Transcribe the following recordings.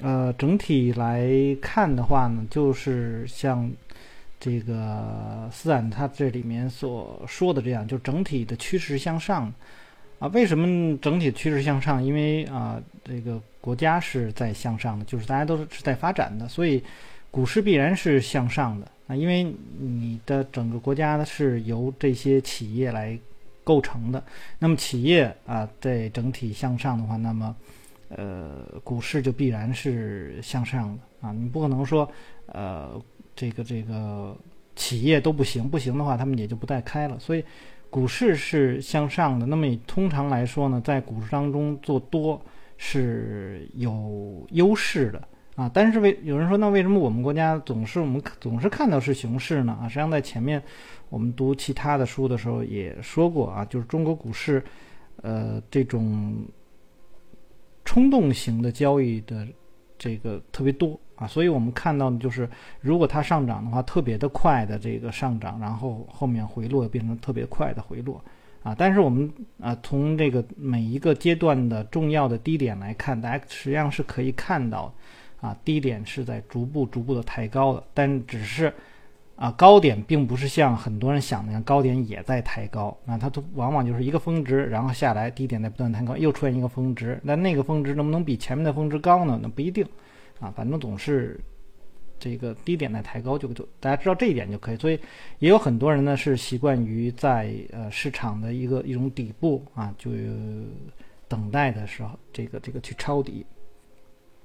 呃，整体来看的话呢，就是像这个斯坦他这里面所说的这样，就整体的趋势向上啊。为什么整体趋势向上？因为啊，这个国家是在向上的，就是大家都是是在发展的，所以股市必然是向上的啊。因为你的整个国家是由这些企业来构成的，那么企业啊在整体向上的话，那么。呃，股市就必然是向上的啊！你不可能说，呃，这个这个企业都不行，不行的话，他们也就不再开了。所以，股市是向上的。那么，通常来说呢，在股市当中做多是有优势的啊。但是为有人说，那为什么我们国家总是我们总是看到是熊市呢？啊，实际上在前面我们读其他的书的时候也说过啊，就是中国股市，呃，这种。冲动型的交易的这个特别多啊，所以我们看到的就是，如果它上涨的话，特别的快的这个上涨，然后后面回落变成特别快的回落啊。但是我们啊，从这个每一个阶段的重要的低点来看，大家实际上是可以看到啊，低点是在逐步逐步的抬高的，但只是。啊，高点并不是像很多人想的那样，高点也在抬高。那它都往往就是一个峰值，然后下来，低点在不断抬高，又出现一个峰值。那那个峰值能不能比前面的峰值高呢？那不一定。啊，反正总是这个低点在抬高，就就大家知道这一点就可以。所以也有很多人呢是习惯于在呃市场的一个一种底部啊，就等待的时候，这个这个去抄底。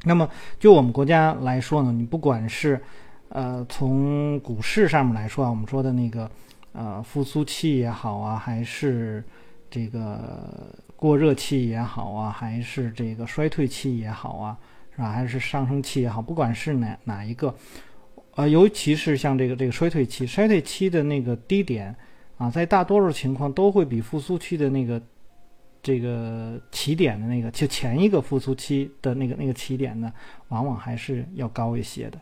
那么就我们国家来说呢，你不管是呃，从股市上面来说啊，我们说的那个呃复苏期也好啊，还是这个过热期也好啊，还是这个衰退期也好啊，是吧？还是上升期也好，不管是哪哪一个，呃，尤其是像这个这个衰退期，衰退期的那个低点啊，在大多数情况都会比复苏期的那个这个起点的那个就前一个复苏期的那个那个起点呢，往往还是要高一些的。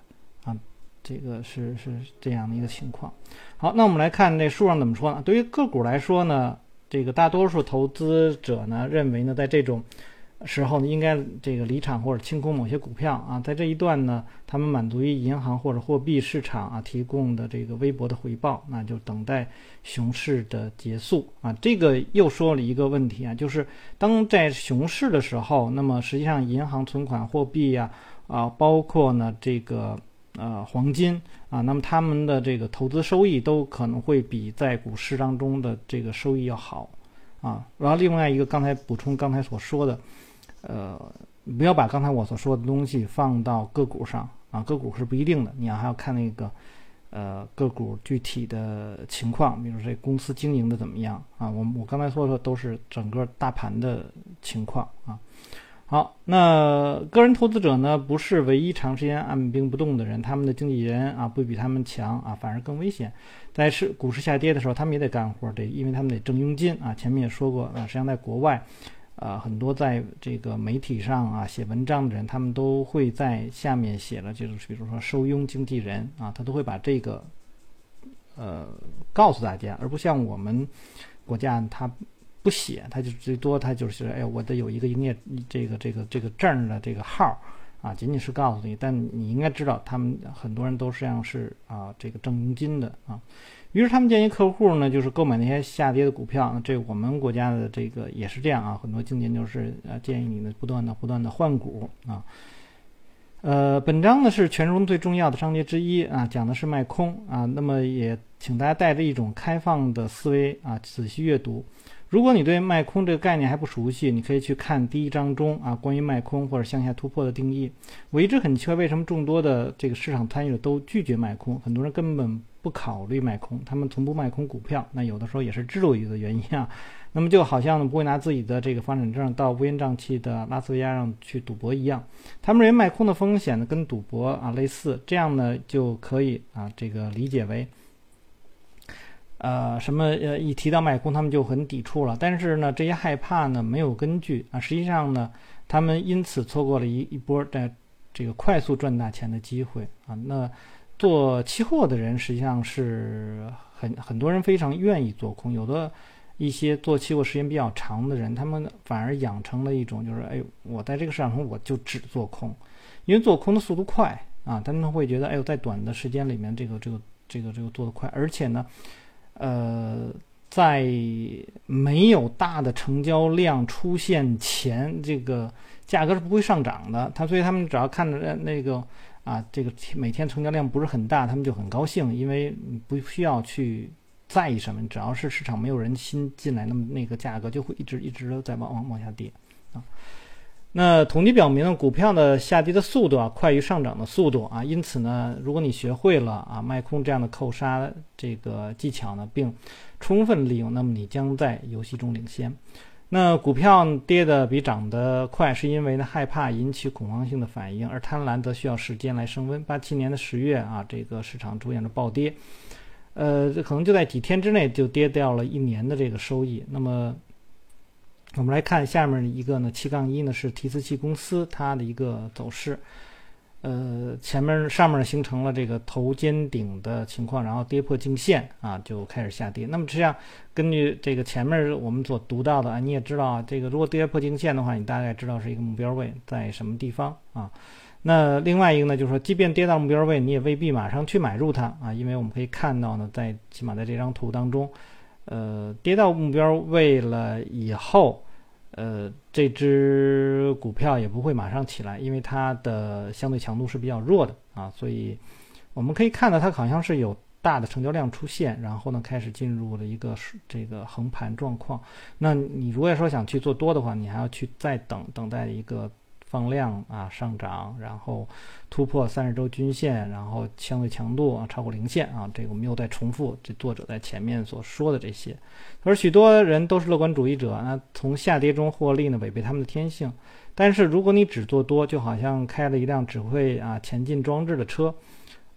这个是是这样的一个情况。好，那我们来看这书上怎么说呢？对于个股来说呢，这个大多数投资者呢认为呢，在这种时候呢，应该这个离场或者清空某些股票啊。在这一段呢，他们满足于银行或者货币市场啊提供的这个微薄的回报，那就等待熊市的结束啊。这个又说了一个问题啊，就是当在熊市的时候，那么实际上银行存款、货币呀啊，包括呢这个。呃，黄金啊，那么他们的这个投资收益都可能会比在股市当中的这个收益要好啊。然后另外一个，刚才补充刚才所说的，呃，不要把刚才我所说的东西放到个股上啊，个股是不一定的，你要还要看那个呃个股具体的情况，比如这公司经营的怎么样啊。我我刚才说的都是整个大盘的情况啊。好，那个人投资者呢，不是唯一长时间按兵不动的人，他们的经纪人啊，不比他们强啊，反而更危险。在市股市下跌的时候，他们也得干活，得因为他们得挣佣金啊。前面也说过啊，实际上在国外，啊，很多在这个媒体上啊写文章的人，他们都会在下面写了，就是比如说收佣经纪人啊，他都会把这个呃告诉大家，而不像我们国家他。不写，他就最多他就是哎，我得有一个营业这个这个这个证的这个号啊，仅仅是告诉你，但你应该知道，他们很多人都实际上是啊这个挣佣金的啊。于是他们建议客户呢，就是购买那些下跌的股票。这我们国家的这个也是这样啊，很多经典就是呃建议你呢不断的不断的换股啊。呃，本章呢是全书最重要的章节之一啊，讲的是卖空啊。那么也请大家带着一种开放的思维啊，仔细阅读。如果你对卖空这个概念还不熟悉，你可以去看第一章中啊关于卖空或者向下突破的定义。我一直很奇怪，为什么众多的这个市场参与者都拒绝卖空？很多人根本不考虑卖空，他们从不卖空股票。那有的时候也是制度的原因啊。那么就好像不会拿自己的这个房产证到乌烟瘴气的拉斯维加上去赌博一样。他们认为卖空的风险呢跟赌博啊类似，这样呢就可以啊这个理解为。呃，什么呃，一提到卖空，他们就很抵触了。但是呢，这些害怕呢没有根据啊。实际上呢，他们因此错过了一一波在这个快速赚大钱的机会啊。那做期货的人实际上是很很多人非常愿意做空，有的一些做期货时间比较长的人，他们反而养成了一种就是，哎，我在这个市场中我就只做空，因为做空的速度快啊，他们会觉得，哎呦，在短的时间里面，这个这个这个这个做得快，而且呢，呃，在没有大的成交量出现前，这个价格是不会上涨的。他所以他们只要看着那个啊，这个每天成交量不是很大，他们就很高兴，因为不需要去。在意什么？只要是市场没有人新进来，那么那个价格就会一直一直的在往往往下跌啊。那统计表明，股票的下跌的速度啊快于上涨的速度啊，因此呢，如果你学会了啊卖空这样的扣杀这个技巧呢，并充分利用，那么你将在游戏中领先。那股票跌的比涨得快，是因为呢害怕引起恐慌性的反应，而贪婪则需要时间来升温。八七年的十月啊，这个市场出现了暴跌。呃，可能就在几天之内就跌掉了一年的这个收益。那么，我们来看下面一个呢，七杠一呢是提词器公司它的一个走势。呃，前面上面形成了这个头肩顶的情况，然后跌破颈线啊，就开始下跌。那么实际上根据这个前面我们所读到的啊，你也知道啊，这个如果跌破颈线的话，你大概知道是一个目标位在什么地方啊。那另外一个呢，就是说，即便跌到目标位，你也未必马上去买入它啊，因为我们可以看到呢，在起码在这张图当中，呃，跌到目标位了以后，呃，这只股票也不会马上起来，因为它的相对强度是比较弱的啊，所以我们可以看到它好像是有大的成交量出现，然后呢，开始进入了一个这个横盘状况。那你如果说想去做多的话，你还要去再等等待一个。放量啊上涨，然后突破三十周均线，然后相对强度啊超过零线啊，这个我们又在重复这作者在前面所说的这些。而许多人都是乐观主义者，那从下跌中获利呢，违背他们的天性。但是如果你只做多，就好像开了一辆只会啊前进装置的车，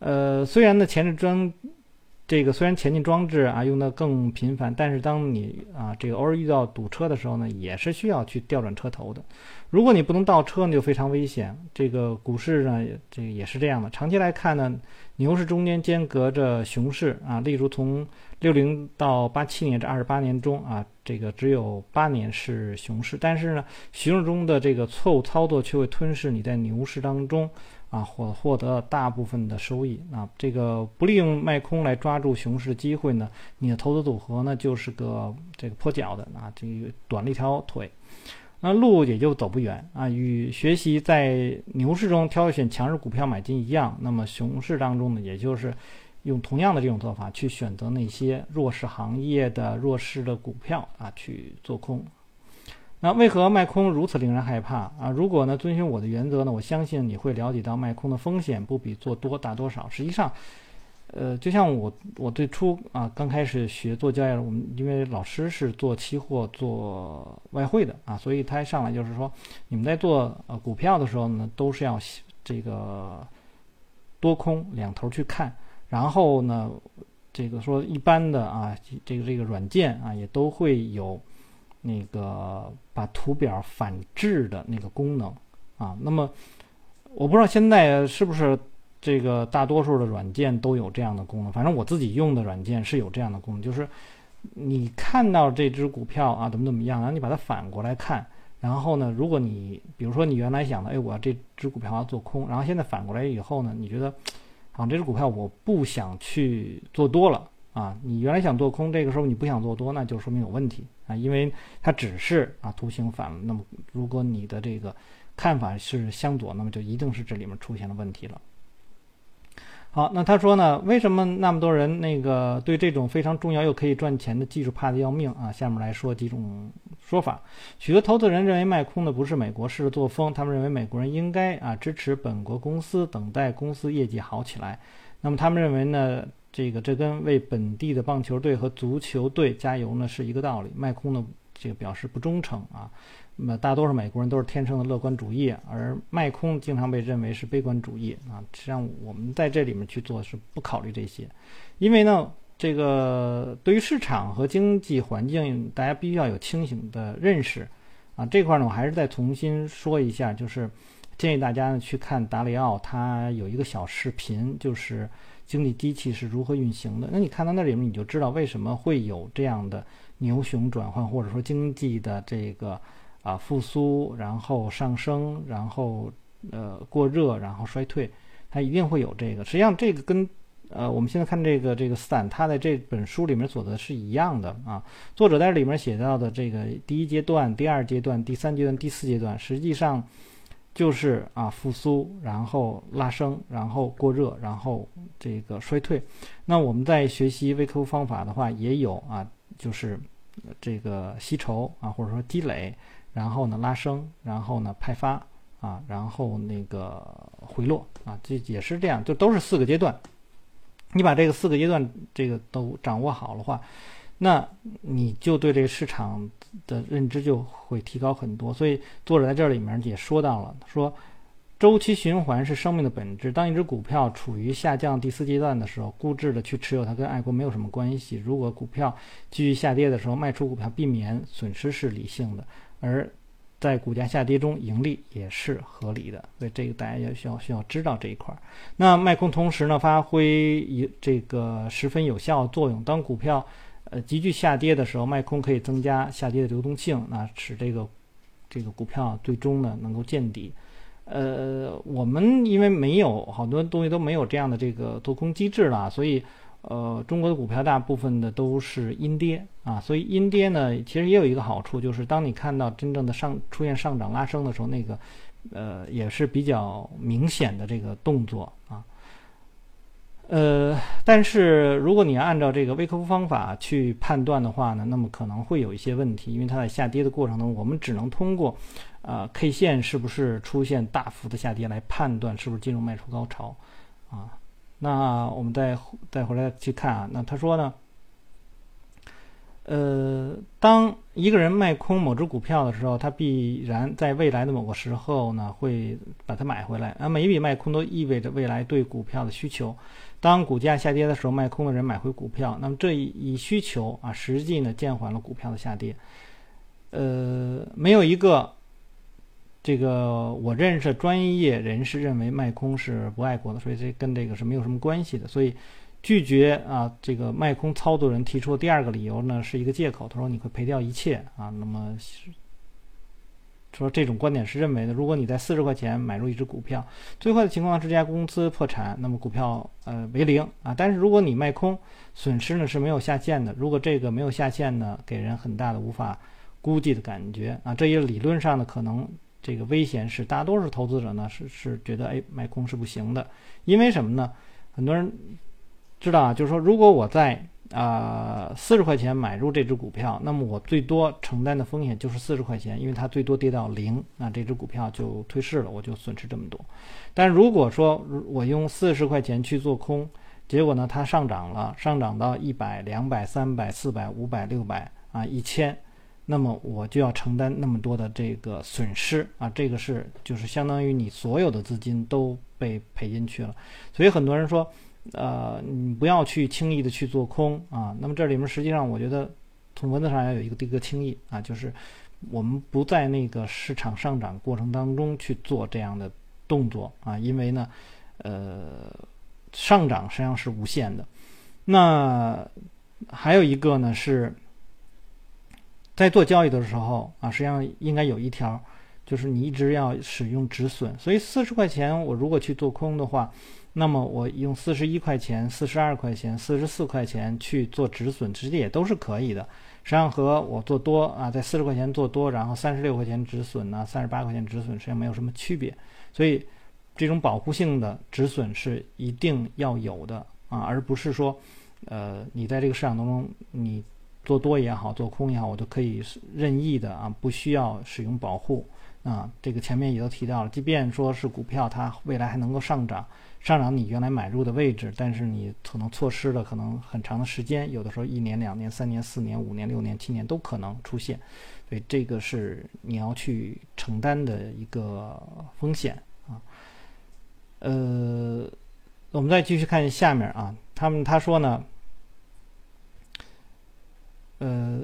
呃，虽然呢前置装。这个虽然前进装置啊用的更频繁，但是当你啊这个偶尔遇到堵车的时候呢，也是需要去调转车头的。如果你不能倒车，那就非常危险。这个股市呢，这个也是这样的。长期来看呢，牛市中间间隔着熊市啊，例如从六零到八七年这二十八年中啊，这个只有八年是熊市，但是呢，熊市中的这个错误操作却会吞噬你在牛市当中。啊，获获得大部分的收益啊，这个不利用卖空来抓住熊市的机会呢，你的投资组合呢就是个这个跛脚的啊，这个短了一条腿，那路也就走不远啊。与学习在牛市中挑选强势股票买进一样，那么熊市当中呢，也就是用同样的这种做法去选择那些弱势行业的弱势的股票啊去做空。那为何卖空如此令人害怕啊？如果呢遵循我的原则呢，我相信你会了解到卖空的风险不比做多大多少。实际上，呃，就像我我最初啊刚开始学做交易，我们因为老师是做期货、做外汇的啊，所以他上来就是说，你们在做呃股票的时候呢，都是要这个多空两头去看，然后呢，这个说一般的啊，这个这个软件啊也都会有。那个把图表反制的那个功能啊，那么我不知道现在是不是这个大多数的软件都有这样的功能。反正我自己用的软件是有这样的功能，就是你看到这只股票啊怎么怎么样，然后你把它反过来看，然后呢，如果你比如说你原来想的，哎，我这只股票要做空，然后现在反过来以后呢，你觉得啊这只股票我不想去做多了。啊，你原来想做空，这个时候你不想做多，那就说明有问题啊，因为它只是啊图形反了。那么如果你的这个看法是向左，那么就一定是这里面出现了问题了。好，那他说呢，为什么那么多人那个对这种非常重要又可以赚钱的技术怕得要命啊？下面来说几种说法。许多投资人认为卖空的不是美国式的作风，他们认为美国人应该啊支持本国公司，等待公司业绩好起来。那么他们认为呢？这个这跟为本地的棒球队和足球队加油呢是一个道理。卖空呢，这个表示不忠诚啊。那么大多数美国人都是天生的乐观主义，而卖空经常被认为是悲观主义啊。实际上我们在这里面去做是不考虑这些，因为呢，这个对于市场和经济环境，大家必须要有清醒的认识啊。这块呢，我还是再重新说一下，就是建议大家呢去看达里奥，他有一个小视频，就是。经济机器是如何运行的。那你看到那里面，你就知道为什么会有这样的牛熊转换，或者说经济的这个啊复苏，然后上升，然后呃过热，然后衰退，它一定会有这个。实际上，这个跟呃我们现在看这个这个斯坦他在这本书里面所的是一样的啊。作者在里面写到的这个第一阶段、第二阶段、第三阶段、第四阶段，实际上。就是啊，复苏，然后拉升，然后过热，然后这个衰退。那我们在学习微客户方法的话，也有啊，就是这个吸筹啊，或者说积累，然后呢拉升，然后呢派发啊，然后那个回落啊，这也是这样，就都是四个阶段。你把这个四个阶段这个都掌握好的话。那你就对这个市场的认知就会提高很多，所以作者在这里面也说到了，说周期循环是生命的本质。当一只股票处于下降第四阶段的时候，固执的去持有它跟爱国没有什么关系。如果股票继续下跌的时候，卖出股票避免损失是理性的，而在股价下跌中盈利也是合理的。所以这个大家要需要需要知道这一块儿。那卖空同时呢，发挥一这个十分有效作用。当股票呃，急剧下跌的时候，卖空可以增加下跌的流动性，那使这个这个股票最终呢能够见底。呃，我们因为没有好多东西都没有这样的这个多空机制了，所以呃，中国的股票大部分的都是阴跌啊。所以阴跌呢，其实也有一个好处，就是当你看到真正的上出现上涨拉升的时候，那个呃也是比较明显的这个动作啊。呃，但是如果你按照这个微客户方法去判断的话呢，那么可能会有一些问题，因为它在下跌的过程中，我们只能通过，呃，K 线是不是出现大幅的下跌来判断是不是进入卖出高潮，啊，那我们再再回来去看啊，那他说呢？呃，当一个人卖空某只股票的时候，他必然在未来的某个时候呢，会把它买回来。那每一笔卖空都意味着未来对股票的需求。当股价下跌的时候，卖空的人买回股票，那么这一需求啊，实际呢减缓了股票的下跌。呃，没有一个这个我认识专业人士认为卖空是不爱国的，所以这跟这个是没有什么关系的。所以。拒绝啊，这个卖空操作人提出的第二个理由呢，是一个借口。他说你会赔掉一切啊。那么说这种观点是认为的，如果你在四十块钱买入一只股票，最坏的情况是这家公司破产，那么股票呃为零啊。但是如果你卖空，损失呢是没有下限的。如果这个没有下限呢，给人很大的无法估计的感觉啊。这也理论上呢，可能这个危险是大多数投资者呢是是觉得哎卖空是不行的，因为什么呢？很多人。知道啊，就是说，如果我在啊四十块钱买入这只股票，那么我最多承担的风险就是四十块钱，因为它最多跌到零，那这只股票就退市了，我就损失这么多。但如果说我用四十块钱去做空，结果呢它上涨了，上涨到一百、两百、三百、四百、五百、六百啊一千，那么我就要承担那么多的这个损失啊，这个是就是相当于你所有的资金都被赔进去了。所以很多人说。呃，你不要去轻易的去做空啊。那么这里面实际上，我觉得从文字上要有一个一个轻易啊，就是我们不在那个市场上涨过程当中去做这样的动作啊，因为呢，呃，上涨实际上是无限的。那还有一个呢，是在做交易的时候啊，实际上应该有一条，就是你一直要使用止损。所以四十块钱，我如果去做空的话。那么我用四十一块钱、四十二块钱、四十四块钱去做止损，实际也都是可以的。实际上和我做多啊，在四十块钱做多，然后三十六块钱止损呢，三十八块钱止损，实际上没有什么区别。所以这种保护性的止损是一定要有的啊，而不是说，呃，你在这个市场当中你做多也好，做空也好，我都可以任意的啊，不需要使用保护啊。这个前面也都提到了，即便说是股票，它未来还能够上涨。上涨你原来买入的位置，但是你可能错失了可能很长的时间，有的时候一年、两年、三年、四年、五年、六年、七年都可能出现，所以这个是你要去承担的一个风险啊。呃，我们再继续看下面啊，他们他说呢，呃，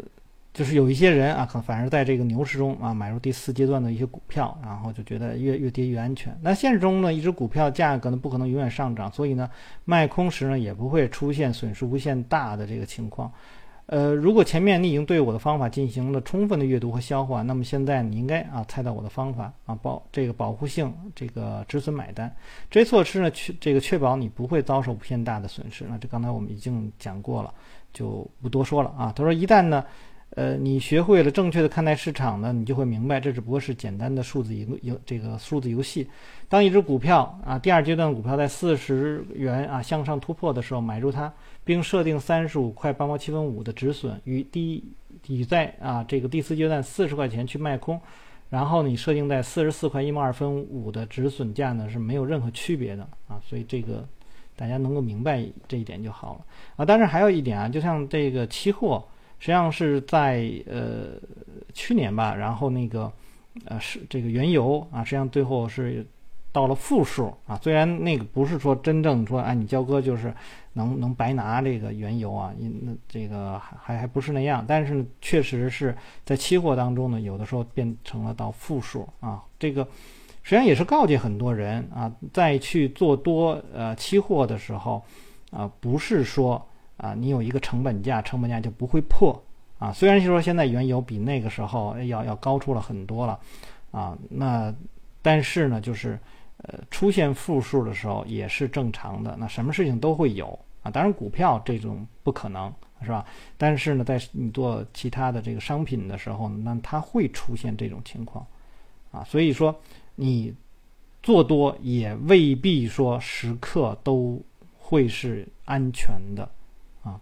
就是有一些人啊，可能反而在这个牛市中啊买入第四阶段的一些股票，然后就觉得越越跌越安全。那现实中呢，一只股票价格呢不可能永远上涨，所以呢卖空时呢也不会出现损失无限大的这个情况。呃，如果前面你已经对我的方法进行了充分的阅读和消化，那么现在你应该啊猜到我的方法啊保这个保护性这个止损买单这些措施呢确这个确保你不会遭受无限大的损失。那这刚才我们已经讲过了，就不多说了啊。他说一旦呢。呃，你学会了正确的看待市场呢，你就会明白，这只不过是简单的数字游游这个数字游戏。当一只股票啊，第二阶段股票在四十元啊向上突破的时候，买入它，并设定三十五块八毛七分五的止损，与第与在啊这个第四阶段四十块钱去卖空，然后你设定在四十四块一毛二分五的止损价呢是没有任何区别的啊，所以这个大家能够明白这一点就好了啊。但是还有一点啊，就像这个期货。实际上是在呃去年吧，然后那个呃是这个原油啊，实际上最后是到了负数啊。虽然那个不是说真正说哎你交割就是能能白拿这个原油啊，因那这个还还不是那样，但是呢，确实是在期货当中呢，有的时候变成了到负数啊。这个实际上也是告诫很多人啊，在去做多呃期货的时候啊，不是说。啊，你有一个成本价，成本价就不会破啊。虽然说现在原油比那个时候要要高出了很多了，啊，那但是呢，就是呃出现负数的时候也是正常的。那什么事情都会有啊，当然股票这种不可能是吧？但是呢，在你做其他的这个商品的时候，那它会出现这种情况啊。所以说你做多也未必说时刻都会是安全的。啊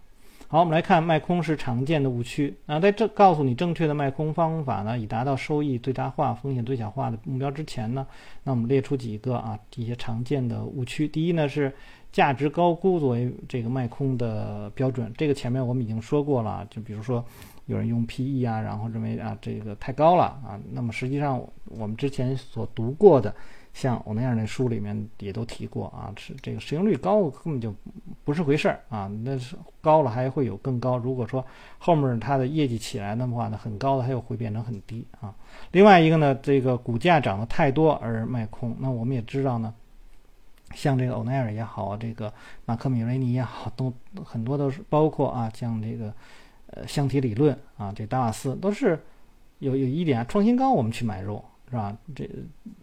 好，我们来看卖空时常见的误区。那在这告诉你正确的卖空方法呢，以达到收益最大化、风险最小化的目标之前呢，那我们列出几个啊一些常见的误区。第一呢是价值高估作为这个卖空的标准，这个前面我们已经说过了。就比如说有人用 PE 啊，然后认为啊这个太高了啊，那么实际上我们之前所读过的。像我那样的书里面也都提过啊，是这个市盈率高根本就不是回事儿啊，那是高了还会有更高。如果说后面它的业绩起来的话呢，很高的它又会变成很低啊。另外一个呢，这个股价涨得太多而卖空，那我们也知道呢，像这个欧奈尔也好，这个马克米瑞尼也好，都很多都是包括啊，像这个呃箱体理论啊，这达瓦斯都是有有一点创新高，我们去买入。是吧？这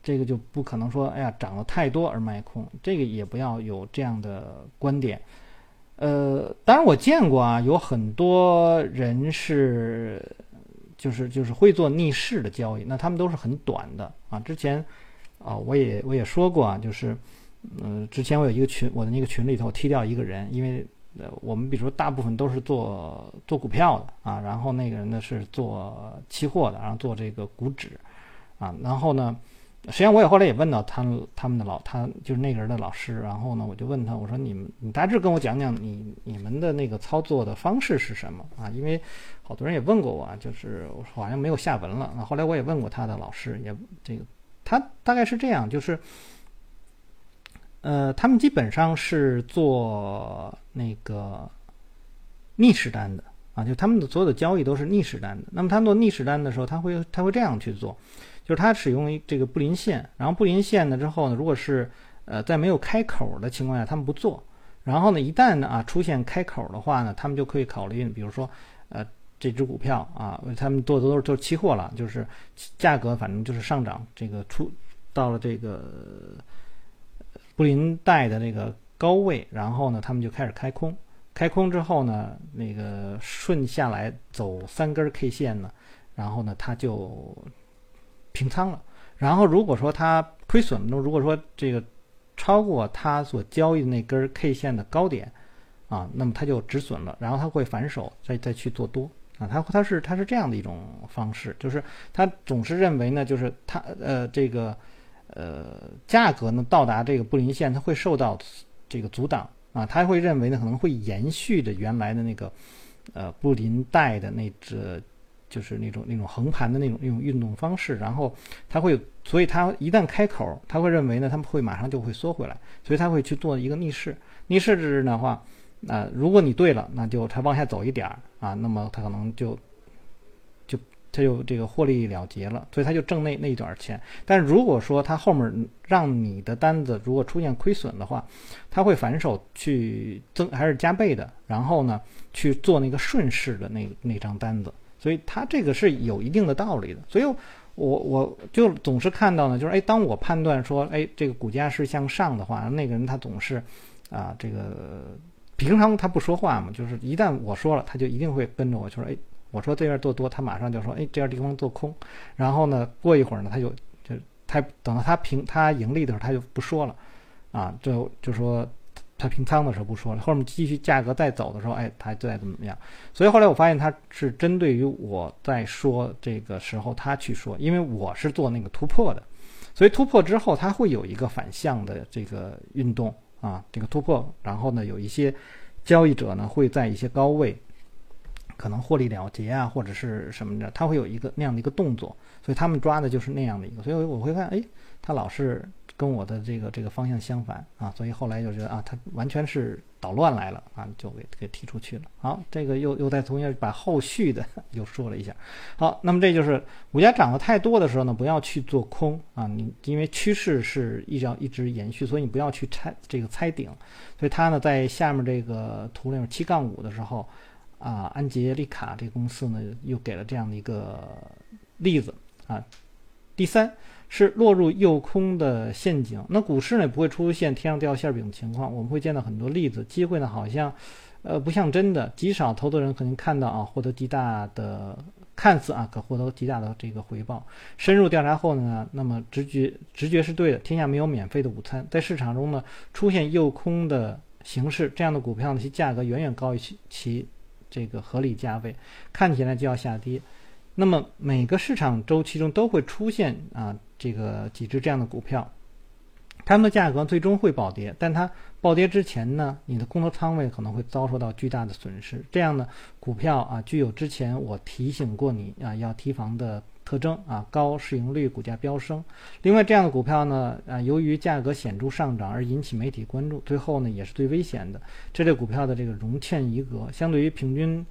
这个就不可能说，哎呀，涨了太多而卖空，这个也不要有这样的观点。呃，当然我见过啊，有很多人是，就是就是会做逆势的交易，那他们都是很短的啊。之前啊，我也我也说过啊，就是，嗯，之前我有一个群，我的那个群里头踢掉一个人，因为我们比如说大部分都是做做股票的啊，然后那个人呢是做期货的，然后做这个股指。啊，然后呢，实际上我也后来也问到他他们的老，他就是那个人的老师，然后呢，我就问他，我说你们你大致跟我讲讲你你们的那个操作的方式是什么啊？因为好多人也问过我，啊就是好像没有下文了。那后来我也问过他的老师，也这个他大概是这样，就是呃，他们基本上是做那个逆势单的啊，就他们的所有的交易都是逆势单的。那么他们做逆势单的时候，他会他会这样去做。就是他使用这个布林线，然后布林线呢之后呢，如果是呃在没有开口的情况下，他们不做。然后呢，一旦呢啊出现开口的话呢，他们就可以考虑，比如说呃这只股票啊，他们做的都是都是期货了，就是价格反正就是上涨，这个出到了这个布林带的那个高位，然后呢他们就开始开空，开空之后呢，那个顺下来走三根 K 线呢，然后呢它就。平仓了，然后如果说它亏损，那如果说这个超过它所交易的那根 K 线的高点，啊，那么它就止损了，然后它会反手再再去做多，啊，它它是它是这样的一种方式，就是它总是认为呢，就是它呃这个呃价格呢到达这个布林线，它会受到这个阻挡，啊，他会认为呢可能会延续着原来的那个呃布林带的那只。就是那种那种横盘的那种那种运动方式，然后它会，所以它一旦开口，他会认为呢，他们会马上就会缩回来，所以他会去做一个逆势。逆势制的话，啊，如果你对了，那就它往下走一点儿啊，那么它可能就他就这个获利了结了，所以他就挣那那一点钱。但如果说他后面让你的单子如果出现亏损的话，他会反手去增还是加倍的，然后呢去做那个顺势的那那张单子。所以他这个是有一定的道理的。所以我我就总是看到呢，就是哎，当我判断说哎这个股价是向上的话，那个人他总是啊这个平常他不说话嘛，就是一旦我说了，他就一定会跟着我，就说哎。我说这边做多，他马上就说，哎，这样地方做空。然后呢，过一会儿呢，他就就他等到他平他盈利的时候，他就不说了，啊，就就说他平仓的时候不说了，后面继续价格再走的时候，哎，他再怎么怎么样。所以后来我发现他是针对于我在说这个时候他去说，因为我是做那个突破的，所以突破之后他会有一个反向的这个运动啊，这个突破，然后呢，有一些交易者呢会在一些高位。可能获利了结啊，或者是什么的，他会有一个那样的一个动作，所以他们抓的就是那样的一个，所以我会看，哎，他老是跟我的这个这个方向相反啊，所以后来就觉得啊，他完全是捣乱来了啊，就给给踢出去了。好，这个又又再重新把后续的又说了一下。好，那么这就是股价涨得太多的时候呢，不要去做空啊，你因为趋势是一直要一直延续，所以你不要去猜这个猜顶。所以它呢在下面这个图里面七杠五的时候。啊，安杰利卡这个公司呢，又给了这样的一个例子啊。第三是落入诱空的陷阱，那股市呢不会出现天上掉馅饼的情况，我们会见到很多例子，机会呢好像呃不像真的，极少投资人可能看到啊获得极大的看似啊可获得极大的这个回报。深入调查后呢，那么直觉直觉是对的，天下没有免费的午餐，在市场中呢出现诱空的形式，这样的股票呢其价格远远高于其其。这个合理价位看起来就要下跌，那么每个市场周期中都会出现啊这个几只这样的股票，它们的价格最终会暴跌，但它暴跌之前呢，你的空头仓位可能会遭受到巨大的损失。这样呢股票啊，具有之前我提醒过你啊要提防的。特征啊，高市盈率，股价飙升。另外，这样的股票呢，啊，由于价格显著上涨而引起媒体关注，最后呢，也是最危险的。这类股票的这个融券余额，相对于平均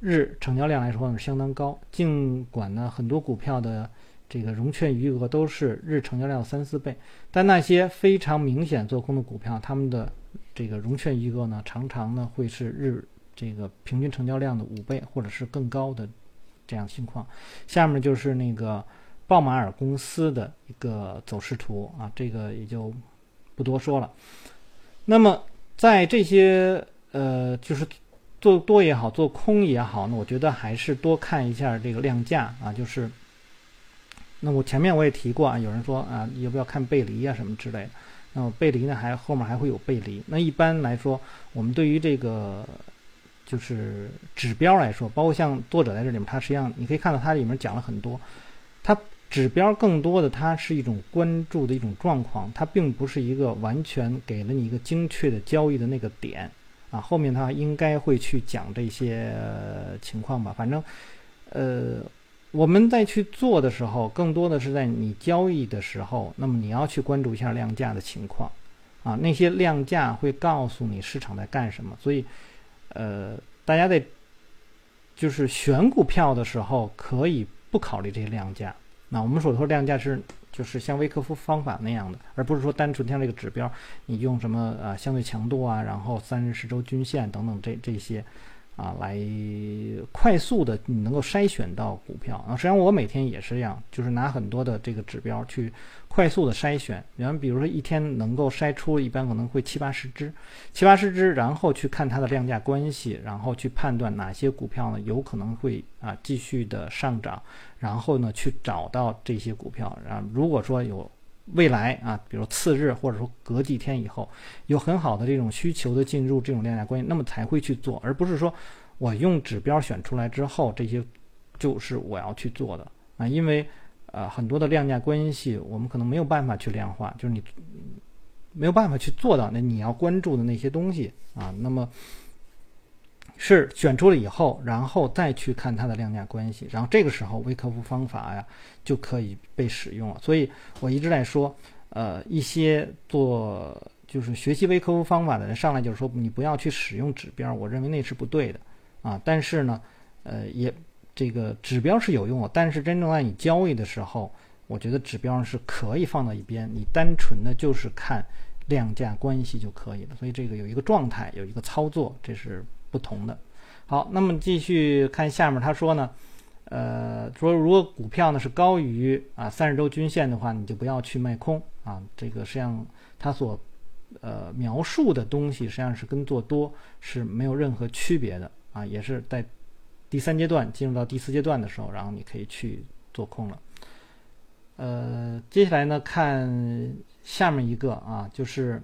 日成交量来说呢，相当高。尽管呢，很多股票的这个融券余额都是日成交量三四倍，但那些非常明显做空的股票，他们的这个融券余额呢，常常呢会是日这个平均成交量的五倍或者是更高的。这样情况，下面就是那个鲍马尔公司的一个走势图啊，这个也就不多说了。那么在这些呃，就是做多也好，做空也好，那我觉得还是多看一下这个量价啊。就是那我前面我也提过啊，有人说啊，要不要看背离啊什么之类的？那背离呢，还后面还会有背离。那一般来说，我们对于这个。就是指标来说，包括像作者在这里面，他实际上你可以看到，它里面讲了很多。它指标更多的，它是一种关注的一种状况，它并不是一个完全给了你一个精确的交易的那个点啊。后面他应该会去讲这些情况吧。反正，呃，我们在去做的时候，更多的是在你交易的时候，那么你要去关注一下量价的情况啊。那些量价会告诉你市场在干什么，所以。呃，大家在就是选股票的时候，可以不考虑这些量价。那我们所说量价是就是像威克夫方法那样的，而不是说单纯像这个指标，你用什么啊相对强度啊，然后三、十周均线等等这这些。啊，来快速的你能够筛选到股票啊。实际上我每天也是这样，就是拿很多的这个指标去快速的筛选。然后比如说一天能够筛出一般可能会七八十只，七八十只，然后去看它的量价关系，然后去判断哪些股票呢有可能会啊继续的上涨，然后呢去找到这些股票。然后如果说有。未来啊，比如次日或者说隔几天以后，有很好的这种需求的进入，这种量价关系，那么才会去做，而不是说我用指标选出来之后，这些就是我要去做的啊。因为呃很多的量价关系，我们可能没有办法去量化，就是你没有办法去做到那你要关注的那些东西啊。那么。是选出了以后，然后再去看它的量价关系，然后这个时候微客服方法呀就可以被使用了。所以我一直在说，呃，一些做就是学习微客服方法的人上来就是说，你不要去使用指标，我认为那是不对的啊。但是呢，呃，也这个指标是有用的，但是真正在你交易的时候，我觉得指标是可以放到一边，你单纯的就是看量价关系就可以了。所以这个有一个状态，有一个操作，这是不同的。好，那么继续看下面，他说呢，呃，说如果股票呢是高于啊三十周均线的话，你就不要去卖空啊。这个实际上他所呃描述的东西实际上是跟做多是没有任何区别的啊，也是在第三阶段进入到第四阶段的时候，然后你可以去做空了。呃，接下来呢看下面一个啊，就是。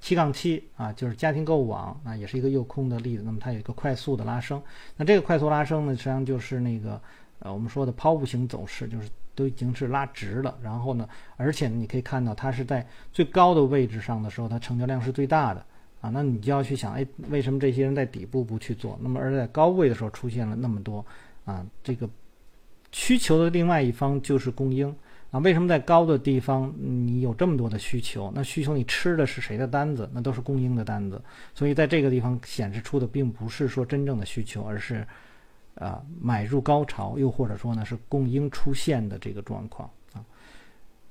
七杠七啊，就是家庭购物网啊，也是一个诱空的例子。那么它有一个快速的拉升，那这个快速拉升呢，实际上就是那个呃我们说的抛物型走势，就是都已经是拉直了。然后呢，而且你可以看到它是在最高的位置上的时候，它成交量是最大的啊。那你就要去想，哎，为什么这些人在底部不去做？那么而在高位的时候出现了那么多啊，这个需求的另外一方就是供应。啊，为什么在高的地方你有这么多的需求？那需求你吃的是谁的单子？那都是供应的单子。所以在这个地方显示出的并不是说真正的需求，而是，啊，买入高潮，又或者说呢是供应出现的这个状况啊。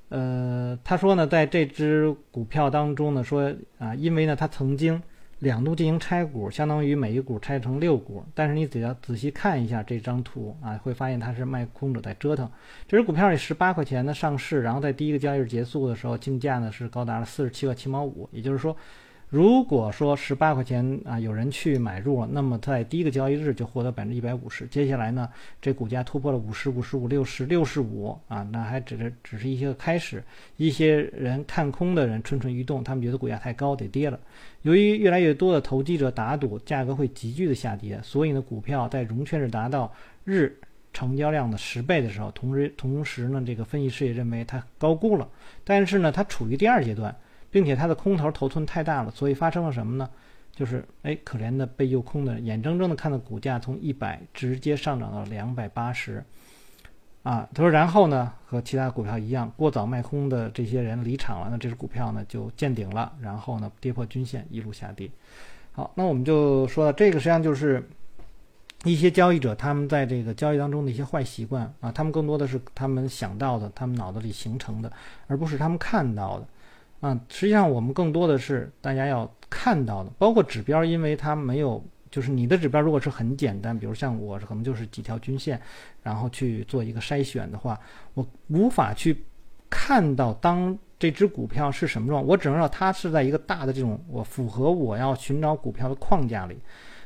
呃，他说呢，在这只股票当中呢，说啊，因为呢它曾经。两度进行拆股，相当于每一股拆成六股。但是你只要仔细看一下这张图啊，会发现它是卖空者在折腾。这只股票以十八块钱的上市，然后在第一个交易日结束的时候，竞价呢是高达了四十七块七毛五，也就是说。如果说十八块钱啊，有人去买入了，那么在第一个交易日就获得百分之一百五十。接下来呢，这股价突破了五十、五十五、六十、六十五啊，那还只是只是一些开始。一些人看空的人蠢蠢欲动，他们觉得股价太高得跌了。由于越来越多的投机者打赌价格会急剧的下跌，所以呢，股票在融券日达到日成交量的十倍的时候，同时同时呢，这个分析师也认为它高估了。但是呢，它处于第二阶段。并且它的空头头寸太大了，所以发生了什么呢？就是哎，可怜的被诱空的人，眼睁睁的看到股价从一百直接上涨到两百八十，啊，他说，然后呢，和其他股票一样，过早卖空的这些人离场了，那这只股票呢就见顶了，然后呢跌破均线，一路下跌。好，那我们就说到这个，实际上就是一些交易者他们在这个交易当中的一些坏习惯啊，他们更多的是他们想到的，他们脑子里形成的，而不是他们看到的。啊，实际上我们更多的是大家要看到的，包括指标，因为它没有，就是你的指标如果是很简单，比如像我可能就是几条均线，然后去做一个筛选的话，我无法去看到当这只股票是什么状，我只能知道它是在一个大的这种我符合我要寻找股票的框架里，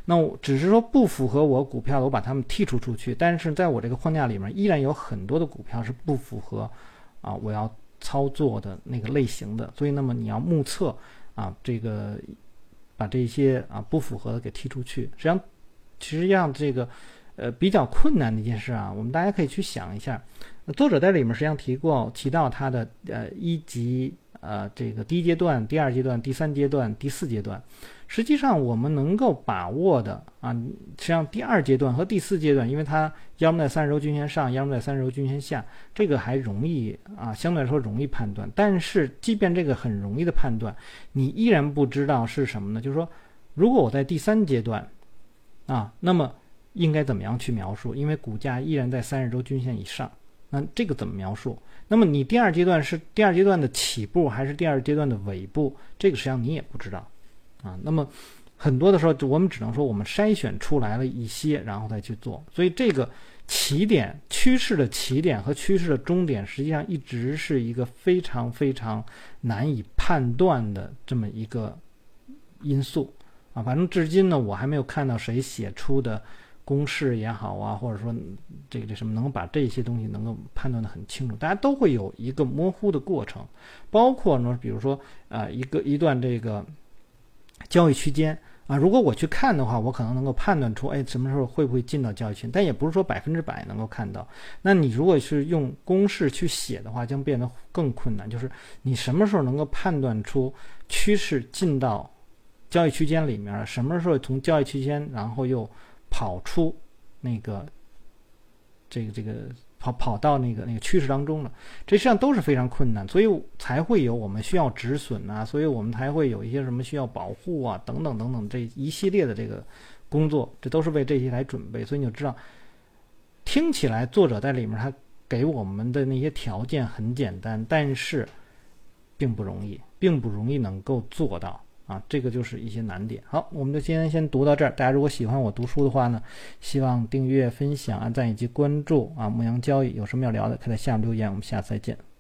那我只是说不符合我股票的，我把它们剔除出去，但是在我这个框架里面依然有很多的股票是不符合啊，我要。操作的那个类型的，所以那么你要目测啊，这个把这些啊不符合的给踢出去。实际上，其实让这个呃比较困难的一件事啊，我们大家可以去想一下。作者在里面实际上提过提到他的呃一级呃这个第一阶段、第二阶段、第三阶段、第四阶段。实际上，我们能够把握的啊，实际上第二阶段和第四阶段，因为它要么在三十周均线上，要么在三十周均线下，这个还容易啊，相对来说容易判断。但是，即便这个很容易的判断，你依然不知道是什么呢？就是说，如果我在第三阶段啊，那么应该怎么样去描述？因为股价依然在三十周均线以上，那这个怎么描述？那么你第二阶段是第二阶段的起步还是第二阶段的尾部？这个实际上你也不知道。啊，那么很多的时候，我们只能说我们筛选出来了一些，然后再去做。所以这个起点趋势的起点和趋势的终点，实际上一直是一个非常非常难以判断的这么一个因素啊。反正至今呢，我还没有看到谁写出的公式也好啊，或者说这个这什么能把这些东西能够判断的很清楚。大家都会有一个模糊的过程，包括呢，比如说啊，一个一段这个。交易区间啊，如果我去看的话，我可能能够判断出，哎，什么时候会不会进到交易圈，但也不是说百分之百能够看到。那你如果是用公式去写的话，将变得更困难。就是你什么时候能够判断出趋势进到交易区间里面，什么时候从交易区间然后又跑出那个这个这个。跑跑到那个那个趋势当中了，这实际上都是非常困难，所以才会有我们需要止损啊，所以我们才会有一些什么需要保护啊，等等等等这一系列的这个工作，这都是为这些来准备。所以你就知道，听起来作者在里面他给我们的那些条件很简单，但是并不容易，并不容易能够做到啊，这个就是一些难点。好，我们就今天先读到这儿。大家如果喜欢我读书的话呢，希望订阅、分享、按赞以及关注啊。牧羊交易有什么要聊的，可以在下面留言。我们下次再见。